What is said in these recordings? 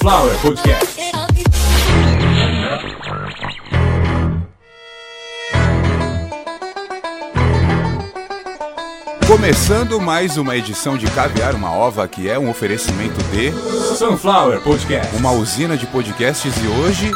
Sunflower Podcast. Começando mais uma edição de Caviar uma Ova, que é um oferecimento de Sunflower Podcast. uma usina de podcasts e hoje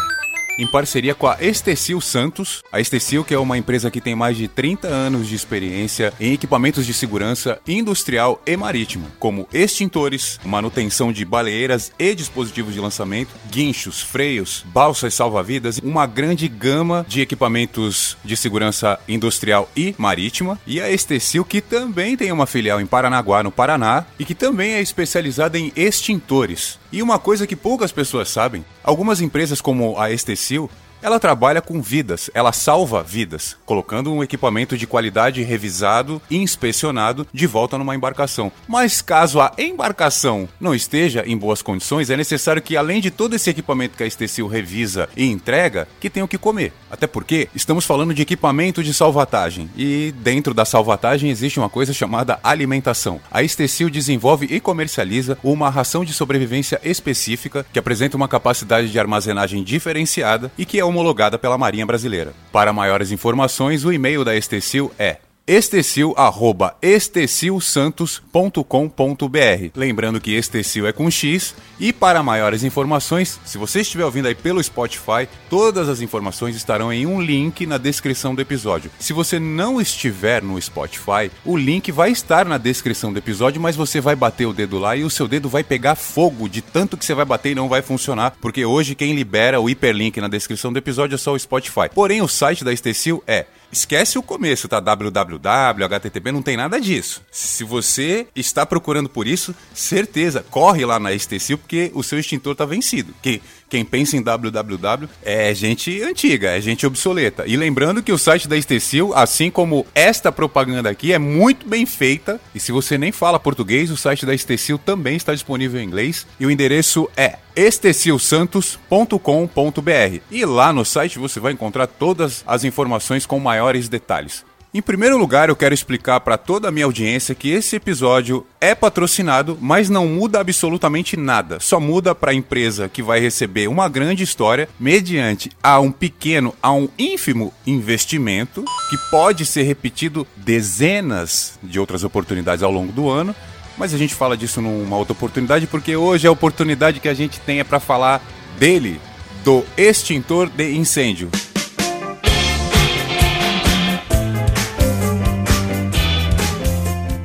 em parceria com a Estecil Santos. A Estecil, que é uma empresa que tem mais de 30 anos de experiência em equipamentos de segurança industrial e marítimo, como extintores, manutenção de baleeiras e dispositivos de lançamento, guinchos, freios, balsas salva-vidas, uma grande gama de equipamentos de segurança industrial e marítima. E a Estecil, que também tem uma filial em Paranaguá, no Paraná, e que também é especializada em extintores. E uma coisa que poucas pessoas sabem, algumas empresas como a Estecil, ela trabalha com vidas, ela salva vidas, colocando um equipamento de qualidade revisado e inspecionado de volta numa embarcação. Mas caso a embarcação não esteja em boas condições, é necessário que além de todo esse equipamento que a Estecil revisa e entrega, que tenha o que comer. Até porque estamos falando de equipamento de salvatagem e dentro da salvatagem existe uma coisa chamada alimentação. A Estecil desenvolve e comercializa uma ração de sobrevivência específica que apresenta uma capacidade de armazenagem diferenciada e que é homologada pela Marinha Brasileira. Para maiores informações, o e-mail da Estecil é estecil@estecilsantos.com.br. Lembrando que Estecil é com X e para maiores informações, se você estiver ouvindo aí pelo Spotify, todas as informações estarão em um link na descrição do episódio. Se você não estiver no Spotify, o link vai estar na descrição do episódio, mas você vai bater o dedo lá e o seu dedo vai pegar fogo de tanto que você vai bater e não vai funcionar, porque hoje quem libera o hiperlink na descrição do episódio é só o Spotify. Porém, o site da Estecil é Esquece o começo, tá? www, http, não tem nada disso. Se você está procurando por isso, certeza, corre lá na Estecil porque o seu extintor tá vencido. Que quem pensa em www é gente antiga, é gente obsoleta. E lembrando que o site da Estecil, assim como esta propaganda aqui, é muito bem feita. E se você nem fala português, o site da Estecil também está disponível em inglês. E o endereço é estecilsantos.com.br. E lá no site você vai encontrar todas as informações com maiores detalhes. Em primeiro lugar, eu quero explicar para toda a minha audiência que esse episódio é patrocinado, mas não muda absolutamente nada. Só muda para a empresa que vai receber uma grande história mediante a um pequeno, a um ínfimo investimento que pode ser repetido dezenas de outras oportunidades ao longo do ano. Mas a gente fala disso numa outra oportunidade porque hoje a oportunidade que a gente tem é para falar dele, do extintor de incêndio.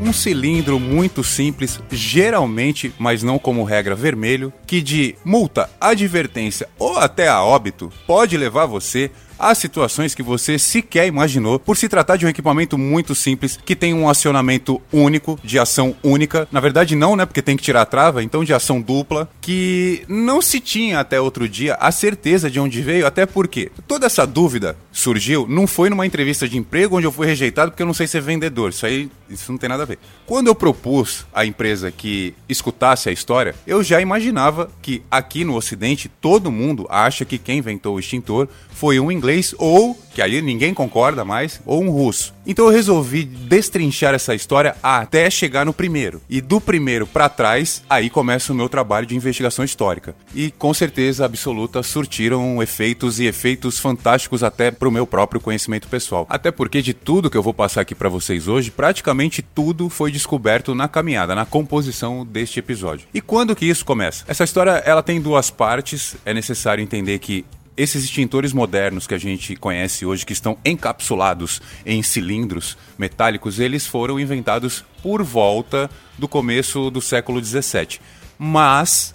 Um cilindro muito simples, geralmente, mas não como regra vermelho, que de multa, advertência ou até a óbito pode levar você a situações que você sequer imaginou, por se tratar de um equipamento muito simples que tem um acionamento único, de ação única. Na verdade, não, né? Porque tem que tirar a trava, então de ação dupla, que não se tinha até outro dia a certeza de onde veio, até porque toda essa dúvida surgiu não foi numa entrevista de emprego onde eu fui rejeitado porque eu não sei ser vendedor. Isso aí, isso não tem nada a ver. Quando eu propus à empresa que escutasse a história, eu já imaginava que aqui no Ocidente todo mundo acha que quem inventou o extintor foi um inglês ou, que aí ninguém concorda mais, ou um russo. Então eu resolvi destrinchar essa história até chegar no primeiro. E do primeiro para trás, aí começa o meu trabalho de investigação histórica. E com certeza absoluta surtiram efeitos e efeitos fantásticos até pro meu próprio conhecimento pessoal. Até porque de tudo que eu vou passar aqui para vocês hoje, praticamente tudo foi descoberto na caminhada, na composição deste episódio. E quando que isso começa? Essa história ela tem duas partes. É necessário entender que esses extintores modernos que a gente conhece hoje, que estão encapsulados em cilindros metálicos, eles foram inventados por volta do começo do século 17. Mas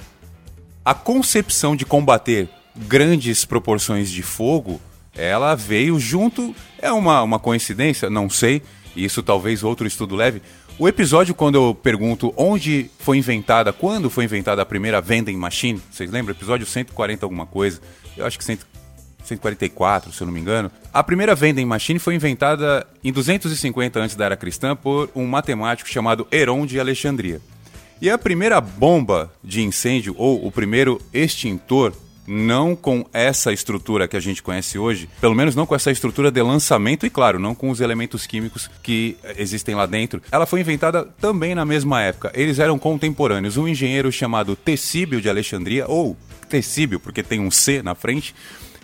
a concepção de combater grandes proporções de fogo, ela veio junto. É uma, uma coincidência? Não sei. Isso talvez outro estudo leve. O episódio, quando eu pergunto onde foi inventada, quando foi inventada a primeira vending machine, vocês lembram? Episódio 140 alguma coisa eu acho que 144, se eu não me engano. A primeira vending machine foi inventada em 250 antes da era cristã por um matemático chamado Heron de Alexandria. E a primeira bomba de incêndio, ou o primeiro extintor não com essa estrutura que a gente conhece hoje, pelo menos não com essa estrutura de lançamento e, claro, não com os elementos químicos que existem lá dentro. Ela foi inventada também na mesma época. Eles eram contemporâneos. Um engenheiro chamado Tecíbio de Alexandria, ou Tecíbio, porque tem um C na frente.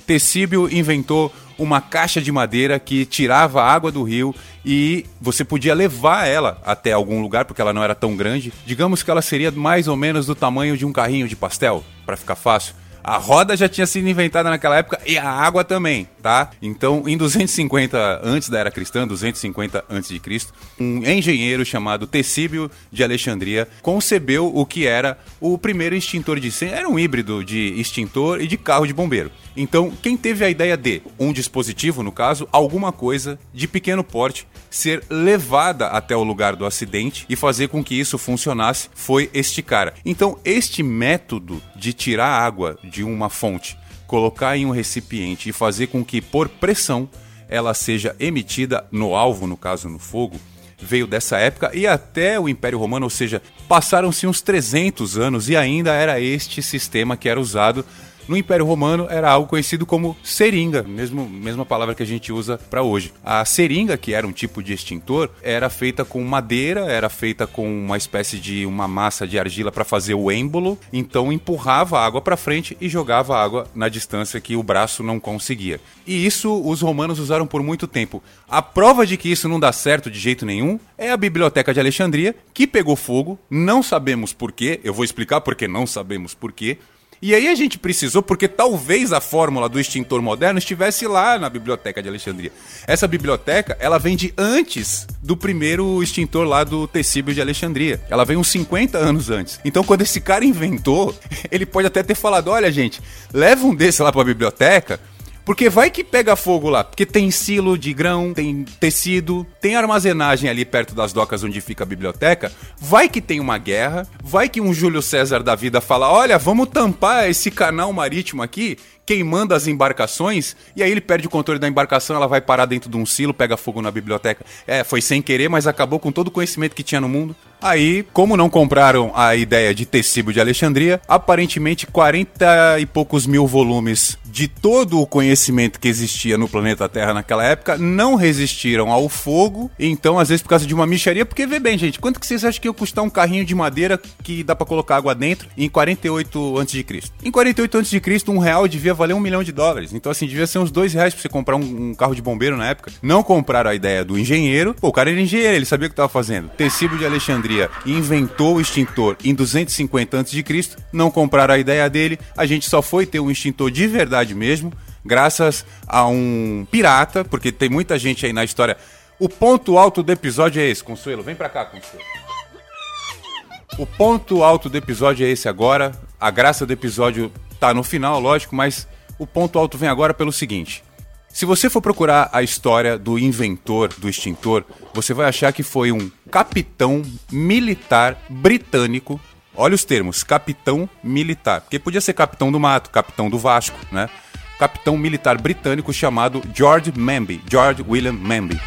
Tecíbio inventou uma caixa de madeira que tirava a água do rio e você podia levar ela até algum lugar, porque ela não era tão grande. Digamos que ela seria mais ou menos do tamanho de um carrinho de pastel, para ficar fácil. A roda já tinha sido inventada naquela época e a água também, tá? Então, em 250 antes da era cristã, 250 antes de Cristo, um engenheiro chamado Tecíbio de Alexandria concebeu o que era o primeiro extintor de incêndio. Era um híbrido de extintor e de carro de bombeiro. Então, quem teve a ideia de um dispositivo, no caso, alguma coisa de pequeno porte ser levada até o lugar do acidente e fazer com que isso funcionasse foi este cara. Então, este método de tirar água de uma fonte, colocar em um recipiente e fazer com que, por pressão, ela seja emitida no alvo, no caso no fogo, veio dessa época e até o Império Romano, ou seja, passaram-se uns 300 anos e ainda era este sistema que era usado no Império Romano era algo conhecido como seringa, mesmo mesma palavra que a gente usa para hoje. A seringa, que era um tipo de extintor, era feita com madeira, era feita com uma espécie de uma massa de argila para fazer o êmbolo, então empurrava a água para frente e jogava a água na distância que o braço não conseguia. E isso os romanos usaram por muito tempo. A prova de que isso não dá certo de jeito nenhum é a Biblioteca de Alexandria, que pegou fogo, não sabemos porquê, eu vou explicar porque não sabemos porquê, e aí a gente precisou, porque talvez a fórmula do extintor moderno estivesse lá na biblioteca de Alexandria. Essa biblioteca, ela vem de antes do primeiro extintor lá do Tecíbio de Alexandria. Ela vem uns 50 anos antes. Então, quando esse cara inventou, ele pode até ter falado: olha, gente, leva um desse lá pra biblioteca porque vai que pega fogo lá, porque tem silo de grão, tem tecido, tem armazenagem ali perto das docas onde fica a biblioteca. Vai que tem uma guerra, vai que um Júlio César da vida fala: olha, vamos tampar esse canal marítimo aqui, queimando as embarcações, e aí ele perde o controle da embarcação, ela vai parar dentro de um silo, pega fogo na biblioteca. É, foi sem querer, mas acabou com todo o conhecimento que tinha no mundo. Aí, como não compraram a ideia de tecido de Alexandria, aparentemente 40 e poucos mil volumes de todo o conhecimento que existia no planeta Terra naquela época não resistiram ao fogo. Então, às vezes, por causa de uma micharia, porque vê bem, gente, quanto que vocês acham que ia custar um carrinho de madeira que dá para colocar água dentro em 48 a.C.? Em 48 a.C., um real devia valer um milhão de dólares. Então, assim, devia ser uns dois reais pra você comprar um, um carro de bombeiro na época. Não compraram a ideia do engenheiro. Pô, o cara era engenheiro, ele sabia o que estava fazendo. Tecido de Alexandria inventou o extintor em 250 a.C., não compraram a ideia dele, a gente só foi ter um extintor de verdade mesmo, graças a um pirata, porque tem muita gente aí na história. O ponto alto do episódio é esse, Consuelo. Vem pra cá, Consuelo. O ponto alto do episódio é esse agora. A graça do episódio tá no final, lógico, mas o ponto alto vem agora pelo seguinte. Se você for procurar a história do inventor do extintor, você vai achar que foi um capitão militar britânico. Olha os termos, capitão militar. Porque podia ser capitão do mato, capitão do Vasco, né? Capitão militar britânico chamado George Manby, George William Manby.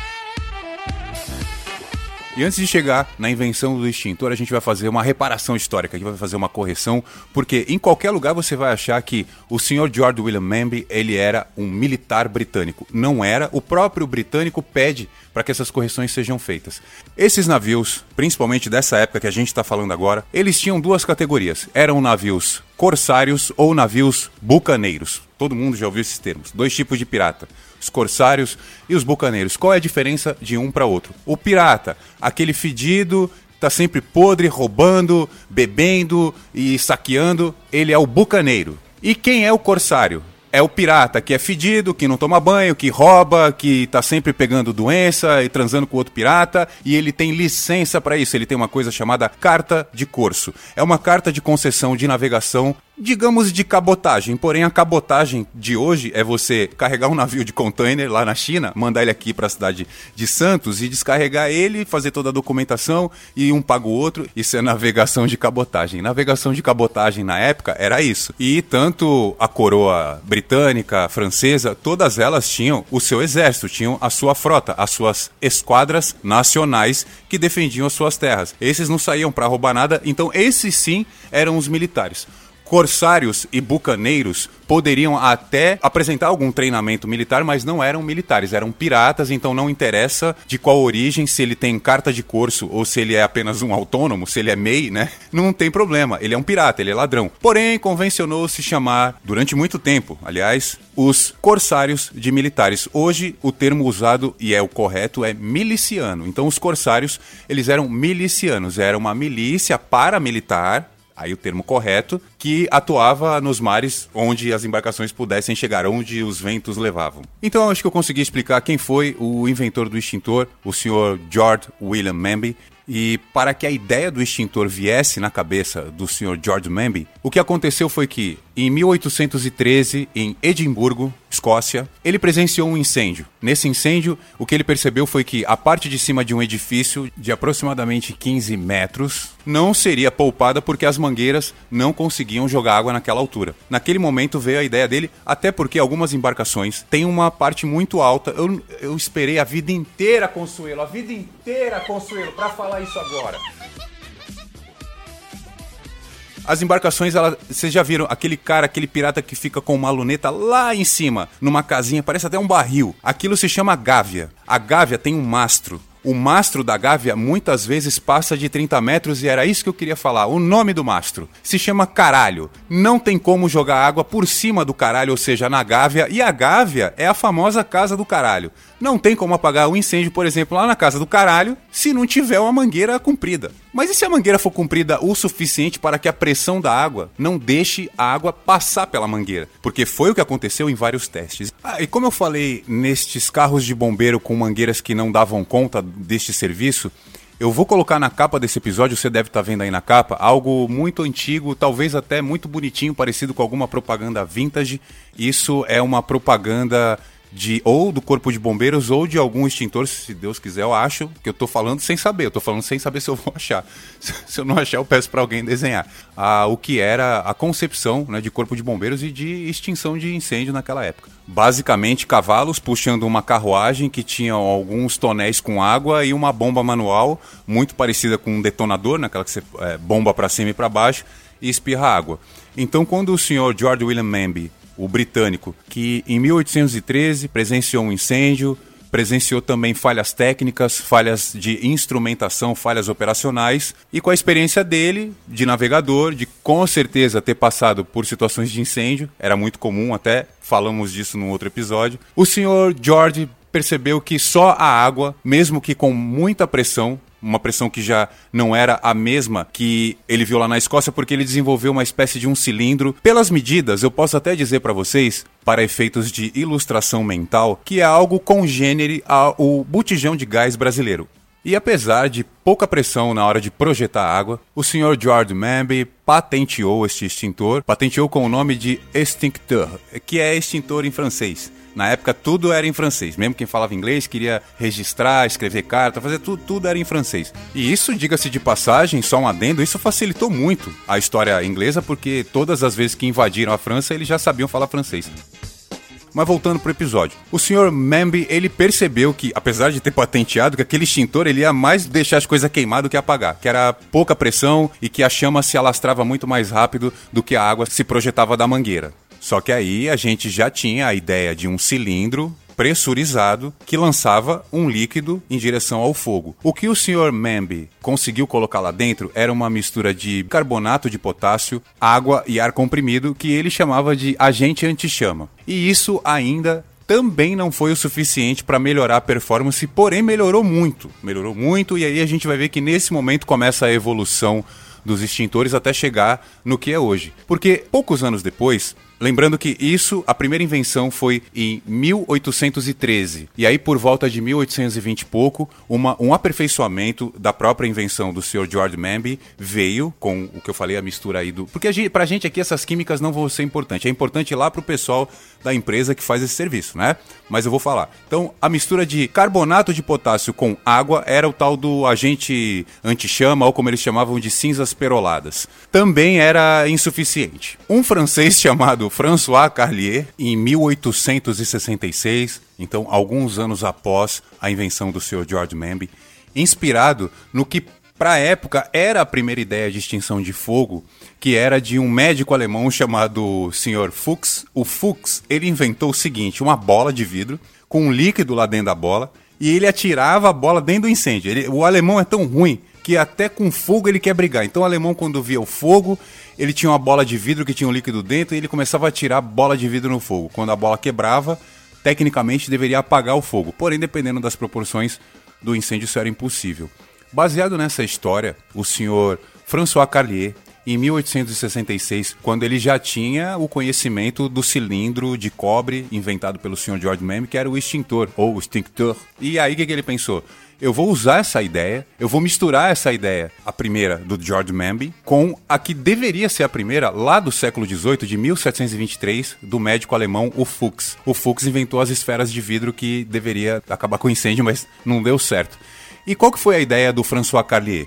E antes de chegar na invenção do extintor, a gente vai fazer uma reparação histórica, a gente vai fazer uma correção, porque em qualquer lugar você vai achar que o Sr. George William Manby, ele era um militar britânico. Não era, o próprio britânico pede para que essas correções sejam feitas. Esses navios, principalmente dessa época que a gente está falando agora, eles tinham duas categorias. Eram navios corsários ou navios bucaneiros. Todo mundo já ouviu esses termos. Dois tipos de pirata os corsários e os bucaneiros. Qual é a diferença de um para outro? O pirata, aquele fedido, tá sempre podre, roubando, bebendo e saqueando, ele é o bucaneiro. E quem é o corsário? É o pirata que é fedido, que não toma banho, que rouba, que tá sempre pegando doença e transando com outro pirata, e ele tem licença para isso. Ele tem uma coisa chamada carta de corso. É uma carta de concessão de navegação digamos, de cabotagem. Porém, a cabotagem de hoje é você carregar um navio de container lá na China, mandar ele aqui para a cidade de Santos e descarregar ele, fazer toda a documentação e um paga o outro. Isso é navegação de cabotagem. Navegação de cabotagem na época era isso. E tanto a coroa britânica, francesa, todas elas tinham o seu exército, tinham a sua frota, as suas esquadras nacionais que defendiam as suas terras. Esses não saíam para roubar nada, então esses sim eram os militares corsários e bucaneiros poderiam até apresentar algum treinamento militar, mas não eram militares, eram piratas, então não interessa de qual origem, se ele tem carta de corso ou se ele é apenas um autônomo, se ele é MEI, né? Não tem problema, ele é um pirata, ele é ladrão. Porém, convencionou se chamar, durante muito tempo, aliás, os corsários de militares. Hoje, o termo usado, e é o correto, é miliciano. Então, os corsários, eles eram milicianos, era uma milícia paramilitar, aí o termo correto, que atuava nos mares onde as embarcações pudessem chegar, onde os ventos levavam. Então, acho que eu consegui explicar quem foi o inventor do extintor, o senhor George William Manby, e para que a ideia do extintor viesse na cabeça do Sr. George Manby, o que aconteceu foi que, em 1813, em Edimburgo, Escócia, ele presenciou um incêndio. Nesse incêndio, o que ele percebeu foi que a parte de cima de um edifício de aproximadamente 15 metros não seria poupada porque as mangueiras não conseguiam jogar água naquela altura. Naquele momento veio a ideia dele, até porque algumas embarcações têm uma parte muito alta. Eu, eu esperei a vida inteira, Consuelo, a vida inteira, Consuelo, para falar isso agora. As embarcações, ela, vocês já viram aquele cara, aquele pirata que fica com uma luneta lá em cima, numa casinha, parece até um barril. Aquilo se chama gávea. A gávea tem um mastro. O mastro da gávea muitas vezes passa de 30 metros e era isso que eu queria falar. O nome do mastro se chama caralho. Não tem como jogar água por cima do caralho, ou seja, na gávea. E a gávea é a famosa casa do caralho. Não tem como apagar o incêndio, por exemplo, lá na casa do caralho, se não tiver uma mangueira comprida. Mas e se a mangueira for comprida o suficiente para que a pressão da água não deixe a água passar pela mangueira? Porque foi o que aconteceu em vários testes. Ah, e como eu falei nestes carros de bombeiro com mangueiras que não davam conta deste serviço, eu vou colocar na capa desse episódio, você deve estar vendo aí na capa, algo muito antigo, talvez até muito bonitinho, parecido com alguma propaganda vintage. Isso é uma propaganda de ou do corpo de bombeiros ou de algum extintor, se Deus quiser, eu acho que eu tô falando sem saber, eu tô falando sem saber se eu vou achar. Se eu não achar, eu peço para alguém desenhar. Ah, o que era a concepção né, de corpo de bombeiros e de extinção de incêndio naquela época. Basicamente, cavalos puxando uma carruagem que tinha alguns tonéis com água e uma bomba manual, muito parecida com um detonador, naquela né, que você é, bomba para cima e para baixo e espirra água. Então, quando o senhor George William Manby o britânico, que em 1813 presenciou um incêndio, presenciou também falhas técnicas, falhas de instrumentação, falhas operacionais, e com a experiência dele, de navegador, de com certeza ter passado por situações de incêndio, era muito comum até, falamos disso num outro episódio, o senhor George percebeu que só a água, mesmo que com muita pressão, uma pressão que já não era a mesma que ele viu lá na Escócia, porque ele desenvolveu uma espécie de um cilindro. Pelas medidas, eu posso até dizer para vocês, para efeitos de ilustração mental, que é algo congênere ao botijão de gás brasileiro. E apesar de pouca pressão na hora de projetar água, o Sr. George Manby patenteou este extintor, patenteou com o nome de extincteur, que é extintor em francês. Na época tudo era em francês. Mesmo quem falava inglês queria registrar, escrever carta, fazer tudo, tudo era em francês. E isso, diga-se de passagem, só um adendo, isso facilitou muito a história inglesa, porque todas as vezes que invadiram a França, eles já sabiam falar francês. Mas voltando pro episódio. O Sr. Mamby, ele percebeu que, apesar de ter patenteado, que aquele extintor ele ia mais deixar as coisas queimar do que apagar. Que era pouca pressão e que a chama se alastrava muito mais rápido do que a água se projetava da mangueira. Só que aí a gente já tinha a ideia de um cilindro pressurizado que lançava um líquido em direção ao fogo. O que o Sr. Mamby conseguiu colocar lá dentro era uma mistura de carbonato de potássio, água e ar comprimido que ele chamava de agente anti-chama. E isso ainda também não foi o suficiente para melhorar a performance, porém melhorou muito. Melhorou muito e aí a gente vai ver que nesse momento começa a evolução dos extintores até chegar no que é hoje. Porque poucos anos depois, Lembrando que isso, a primeira invenção foi em 1813. E aí, por volta de 1820 e pouco, uma, um aperfeiçoamento da própria invenção do Sr. George Manby veio com o que eu falei, a mistura aí do. Porque a gente, pra gente aqui essas químicas não vão ser importantes. É importante lá pro pessoal da empresa que faz esse serviço, né? Mas eu vou falar. Então, a mistura de carbonato de potássio com água era o tal do agente anti-chama, ou como eles chamavam de cinzas peroladas. Também era insuficiente. Um francês chamado François Carlier, em 1866, então alguns anos após a invenção do Sr. George Manby, inspirado no que Para a época, era a primeira ideia de extinção de fogo, que era de um médico alemão chamado Sr. Fuchs. O Fuchs, ele inventou o seguinte, uma bola de vidro com um líquido lá dentro da bola e ele atirava a bola dentro do incêndio. Ele, o alemão é tão ruim que até com fogo ele quer brigar. Então o alemão, quando via o fogo, ele tinha uma bola de vidro que tinha um líquido dentro e ele começava a atirar bola de vidro no fogo. Quando a bola quebrava, tecnicamente deveria apagar o fogo. Porém, dependendo das proporções do incêndio, isso era impossível. Baseado nessa história, o senhor François Carlier, em 1866, quando ele já tinha o conhecimento do cilindro de cobre inventado pelo senhor George Mann, que era o extintor, ou extinctor. E aí o que, que ele pensou? eu vou usar essa ideia, eu vou misturar essa ideia, a primeira do George Manby, com a que deveria ser a primeira lá do século XVIII, de 1723, do médico alemão o Fuchs. O Fuchs inventou as esferas de vidro que deveria acabar com o incêndio, mas não deu certo. E qual que foi a ideia do François Carlier?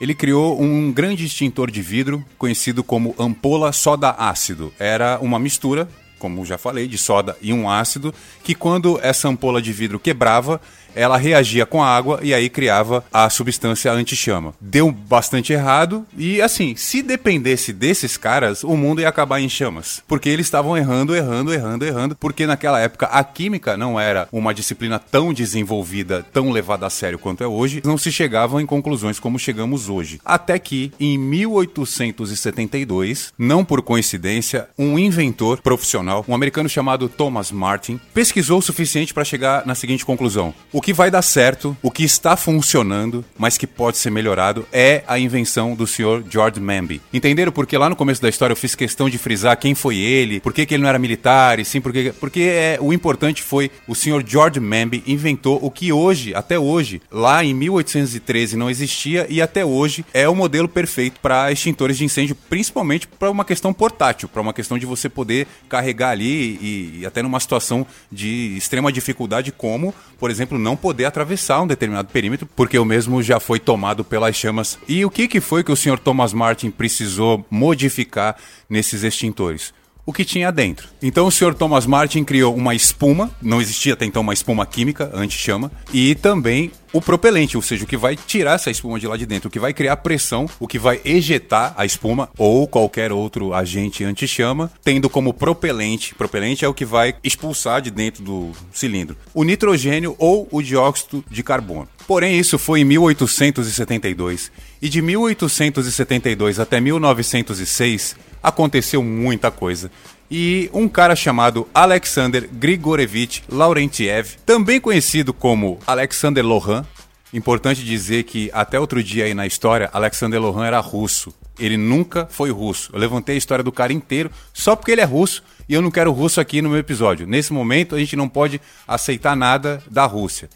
Ele criou um grande extintor de vidro conhecido como ampola soda ácido. Era uma mistura como já falei, de soda e um ácido, que quando essa ampola de vidro quebrava, ela reagia com a água e aí criava a substância anti-chama. Deu bastante errado e assim, se dependesse desses caras, o mundo ia acabar em chamas, porque eles estavam errando, errando, errando, errando, porque naquela época a química não era uma disciplina tão desenvolvida, tão levada a sério quanto é hoje, não se chegavam em conclusões como chegamos hoje. Até que em 1872, não por coincidência, um inventor profissional, um americano chamado Thomas Martin, pesquisou o suficiente para chegar na seguinte conclusão: o que vai dar certo, o que está funcionando, mas que pode ser melhorado, é a invenção do senhor George Manby. Entenderam porque lá no começo da história eu fiz questão de frisar quem foi ele, por que, que ele não era militar, e sim porque, porque é, o importante foi o senhor George Manby inventou o que hoje, até hoje, lá em 1813 não existia e até hoje é o modelo perfeito para extintores de incêndio, principalmente para uma questão portátil, para uma questão de você poder carregar ali e, e até numa situação de extrema dificuldade, como, por exemplo, não não poder atravessar um determinado perímetro, porque o mesmo já foi tomado pelas chamas. E o que, que foi que o Sr. Thomas Martin precisou modificar nesses extintores? O que tinha dentro. Então o Sr. Thomas Martin criou uma espuma, não existia até então uma espuma química, anti-chama, e também o propelente, ou seja, o que vai tirar essa espuma de lá de dentro, o que vai criar pressão, o que vai ejetar a espuma ou qualquer outro agente anti-chama, tendo como propelente, propelente é o que vai expulsar de dentro do cilindro, o nitrogênio ou o dióxido de carbono. Porém, isso foi em 1872 e de 1872 até 1906 aconteceu muita coisa e um cara chamado Alexander Grigorevich Laurentiev, também conhecido como Alexander Lohan. Importante dizer que até outro dia aí na história, Alexander Lohan era russo. Ele nunca foi russo. Eu levantei a história do cara inteiro só porque ele é russo e eu não quero russo aqui no meu episódio. Nesse momento, a gente não pode aceitar nada da Rússia.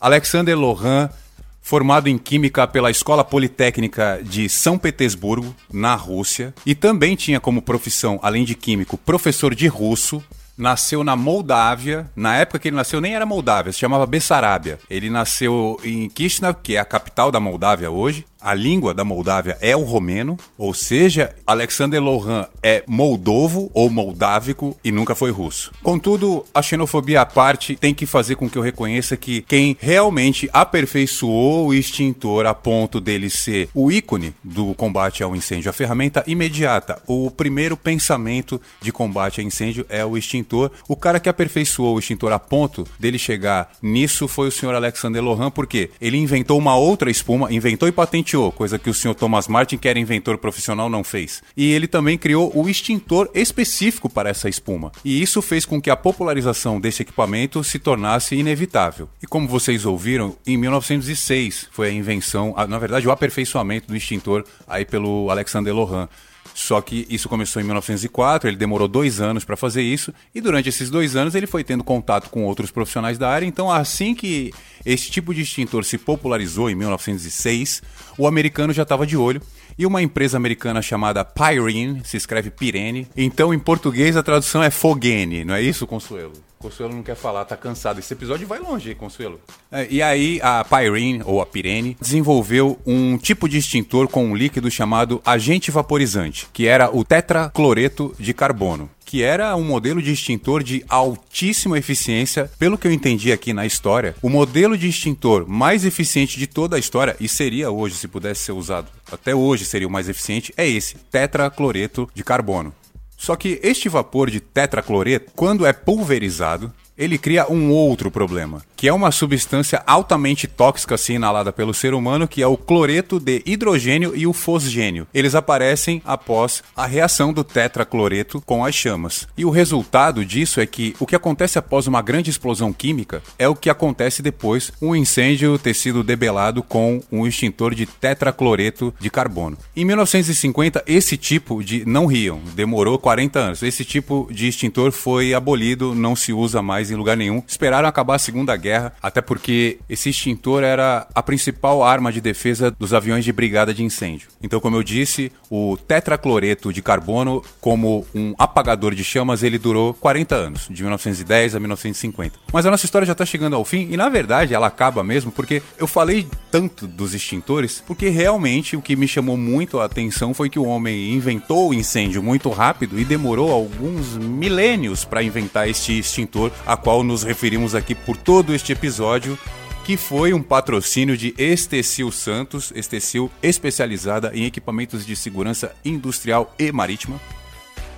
Alexander Lohan formado em Química pela Escola Politécnica de São Petersburgo, na Rússia, e também tinha como profissão, além de químico, professor de russo. Nasceu na Moldávia. Na época que ele nasceu, nem era Moldávia, se chamava Bessarábia. Ele nasceu em Kishinev, que é a capital da Moldávia hoje a língua da Moldávia é o romeno, ou seja, Alexander Lohan é moldovo ou moldávico e nunca foi russo. Contudo, a xenofobia à parte tem que fazer com que eu reconheça que quem realmente aperfeiçoou o extintor a ponto dele ser o ícone do combate ao incêndio, a ferramenta imediata, o primeiro pensamento de combate a incêndio é o extintor. O cara que aperfeiçoou o extintor a ponto dele chegar nisso foi o senhor Alexander Lohan, porque ele inventou uma outra espuma, inventou e patenteou patenteou, coisa que o senhor Thomas Martin, que era inventor profissional, não fez. E ele também criou o extintor específico para essa espuma. E isso fez com que a popularização desse equipamento se tornasse inevitável. E como vocês ouviram, em 1906 foi a invenção, na verdade, o aperfeiçoamento do extintor aí pelo Alexander Lohan. Só que isso começou em 1904, ele demorou dois anos para fazer isso, e durante esses dois anos ele foi tendo contato com outros profissionais da área. Então, assim que esse tipo de extintor se popularizou em 1906, o americano já estava de olho e uma empresa americana chamada Pyrene, se escreve Pirene. Então, em português, a tradução é Fogene, não é isso, Consuelo? Consuelo não quer falar, tá cansado. Esse episódio vai longe, Consuelo. É, e aí, a Pyrene, ou a Pirene, desenvolveu um tipo de extintor com um líquido chamado agente vaporizante, que era o tetracloreto de carbono que era um modelo de extintor de altíssima eficiência. Pelo que eu entendi aqui na história, o modelo de extintor mais eficiente de toda a história, e seria hoje, se pudesse ser usado, até hoje seria o mais eficiente, é esse, tetracloreto de carbono. Só que este vapor de tetracloreto, quando é pulverizado, ele cria um outro problema, que é uma substância altamente tóxica se inalada pelo ser humano, que é o cloreto de hidrogênio e o fosgênio. Eles aparecem após a reação do tetracloreto com as chamas. E o resultado disso é que o que acontece após uma grande explosão química é o que acontece depois um incêndio ter sido debelado com um extintor de tetracloreto de carbono. Em 1950, esse tipo de não riam, demorou 40 anos. Esse tipo de extintor foi abolido, não se usa mais em lugar nenhum. Esperaram acabar a Segunda Guerra, até porque esse extintor era a principal arma de defesa dos aviões de brigada de incêndio. Então, como eu disse, o tetracloreto de carbono, como um apagador de chamas, ele durou 40 anos, de 1910 a 1950. Mas a nossa história já está chegando ao fim e, na verdade, ela acaba mesmo porque eu falei tanto dos extintores, porque realmente o que me chamou muito a atenção foi que o homem inventou o incêndio muito rápido e demorou alguns milênios para inventar este extintor a qual nos referimos aqui por todo este episódio, que foi um patrocínio de Estecil Santos, Estecil especializada em equipamentos de segurança industrial e marítima.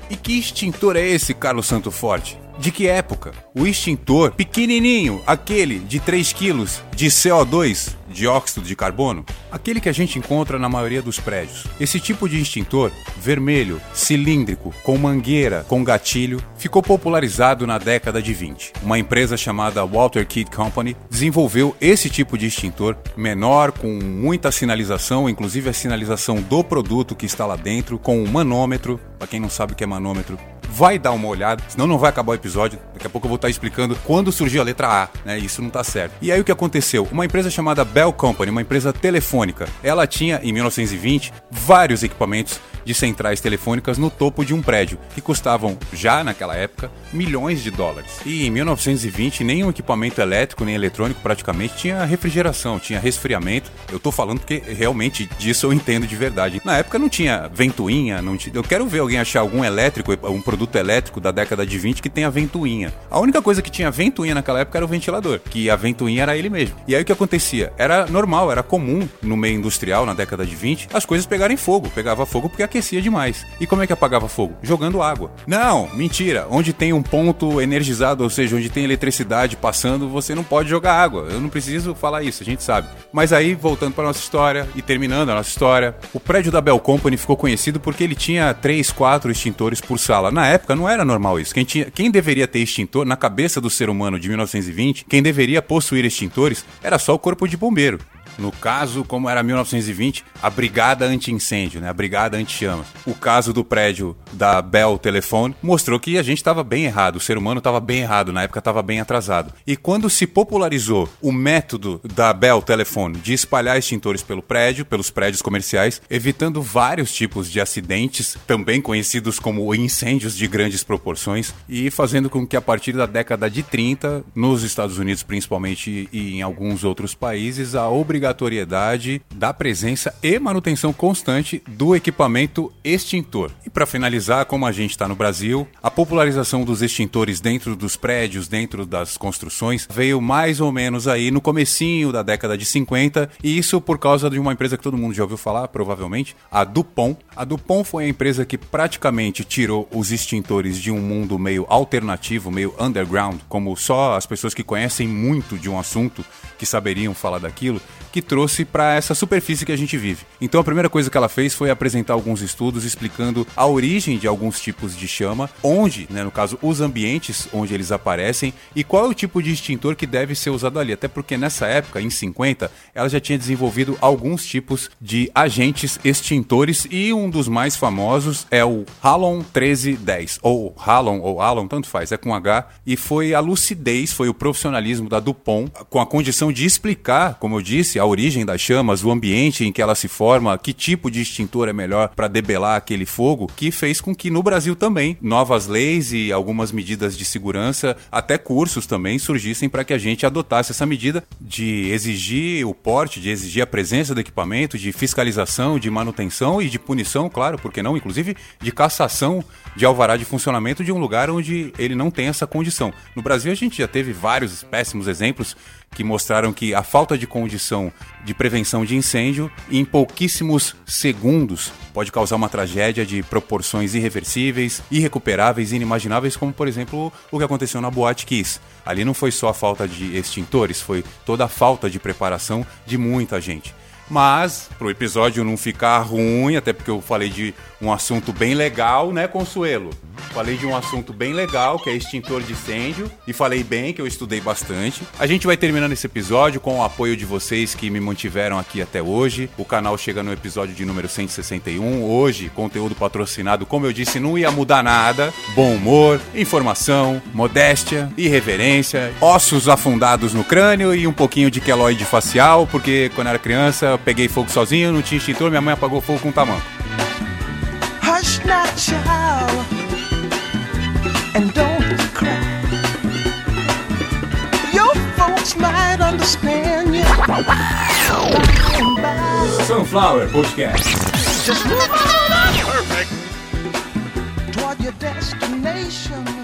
E que extintor é esse, Carlos Santo Forte? De que época? O extintor pequenininho, aquele de 3 kg de CO2, dióxido de carbono, aquele que a gente encontra na maioria dos prédios. Esse tipo de extintor, vermelho, cilíndrico, com mangueira, com gatilho, ficou popularizado na década de 20. Uma empresa chamada Walter Kid Company desenvolveu esse tipo de extintor menor, com muita sinalização, inclusive a sinalização do produto que está lá dentro, com um manômetro. Para quem não sabe o que é manômetro, vai dar uma olhada, senão não vai acabar o episódio. Daqui a pouco eu vou estar explicando quando surgiu a letra A, né? Isso não tá certo. E aí o que aconteceu? Uma empresa chamada Bell Company, uma empresa telefônica, ela tinha em 1920 vários equipamentos de centrais telefônicas no topo de um prédio, que custavam, já naquela época, milhões de dólares. E em 1920, nenhum equipamento elétrico nem eletrônico praticamente tinha refrigeração, tinha resfriamento. Eu tô falando porque realmente disso eu entendo de verdade. Na época não tinha ventoinha, não tinha... eu quero ver alguém achar algum elétrico, um produto elétrico da década de 20 que tenha ventoinha. A única coisa que tinha ventoinha naquela época era o ventilador, que a ventoinha era ele mesmo. E aí o que acontecia? Era normal, era comum no meio industrial na década de 20 as coisas pegarem fogo. Pegava fogo porque aquecia demais. E como é que apagava fogo? Jogando água. Não, mentira. Onde tem um ponto energizado, ou seja, onde tem eletricidade passando, você não pode jogar água. Eu não preciso falar isso, a gente sabe. Mas aí, voltando para nossa história e terminando a nossa história, o prédio da Bell Company ficou conhecido porque ele tinha 3, 4 extintores por sala. Na época não era normal isso. Quem, tinha, quem deveria ter extintor na cabeça do ser humano de 1920, quem deveria possuir extintores era só o corpo de bombeiro. No caso, como era 1920, a brigada anti-incêndio, né? a brigada anti-chama. O caso do prédio da Bell Telephone mostrou que a gente estava bem errado, o ser humano estava bem errado, na época estava bem atrasado. E quando se popularizou o método da Bell Telephone de espalhar extintores pelo prédio, pelos prédios comerciais, evitando vários tipos de acidentes, também conhecidos como incêndios de grandes proporções, e fazendo com que a partir da década de 30, nos Estados Unidos principalmente e em alguns outros países, a obrigatoriedade da presença e manutenção constante do equipamento extintor. E para finalizar, como a gente está no Brasil, a popularização dos extintores dentro dos prédios, dentro das construções, veio mais ou menos aí no comecinho da década de 50, e isso por causa de uma empresa que todo mundo já ouviu falar, provavelmente, a Dupont. A Dupont foi a empresa que praticamente tirou os extintores de um mundo meio alternativo, meio underground, como só as pessoas que conhecem muito de um assunto que saberiam falar daquilo, que trouxe para essa superfície que a gente vive. Então a primeira coisa que ela fez foi apresentar alguns estudos explicando a origem de alguns tipos de chama, onde, né, no caso, os ambientes onde eles aparecem e qual é o tipo de extintor que deve ser usado ali. Até porque nessa época, em 50, ela já tinha desenvolvido alguns tipos de agentes extintores e um dos mais famosos é o Halon 1310, ou Halon ou Halon, tanto faz, é com H, e foi a lucidez, foi o profissionalismo da Dupont com a condição de explicar, como eu disse, a origem das chamas, o ambiente em que ela se forma, que tipo de extintor é melhor para debelar aquele fogo, que fez com que no Brasil também novas leis e algumas medidas de segurança, até cursos também surgissem para que a gente adotasse essa medida de exigir o porte, de exigir a presença do equipamento, de fiscalização, de manutenção e de punição, claro, porque não, inclusive de cassação de alvará de funcionamento de um lugar onde ele não tem essa condição. No Brasil a gente já teve vários péssimos exemplos que mostraram que a falta de condição de prevenção de incêndio em pouquíssimos segundos pode causar uma tragédia de proporções irreversíveis, irrecuperáveis, inimagináveis, como por exemplo o que aconteceu na Boate Kiss. Ali não foi só a falta de extintores, foi toda a falta de preparação de muita gente. Mas, pro episódio não ficar ruim, até porque eu falei de um assunto bem legal, né, Consuelo? Falei de um assunto bem legal, que é extintor de incêndio, e falei bem que eu estudei bastante. A gente vai terminando esse episódio com o apoio de vocês que me mantiveram aqui até hoje. O canal chega no episódio de número 161. Hoje, conteúdo patrocinado, como eu disse, não ia mudar nada. Bom humor, informação, modéstia, irreverência, ossos afundados no crânio e um pouquinho de queloide facial, porque quando era criança peguei fogo sozinho, não tinha extintor, minha mãe apagou fogo com tamanco. Hush now, child, and don't cry. Your folks might understand you. Sunflower Podcast. just move on up. Perfect. Toward your destination.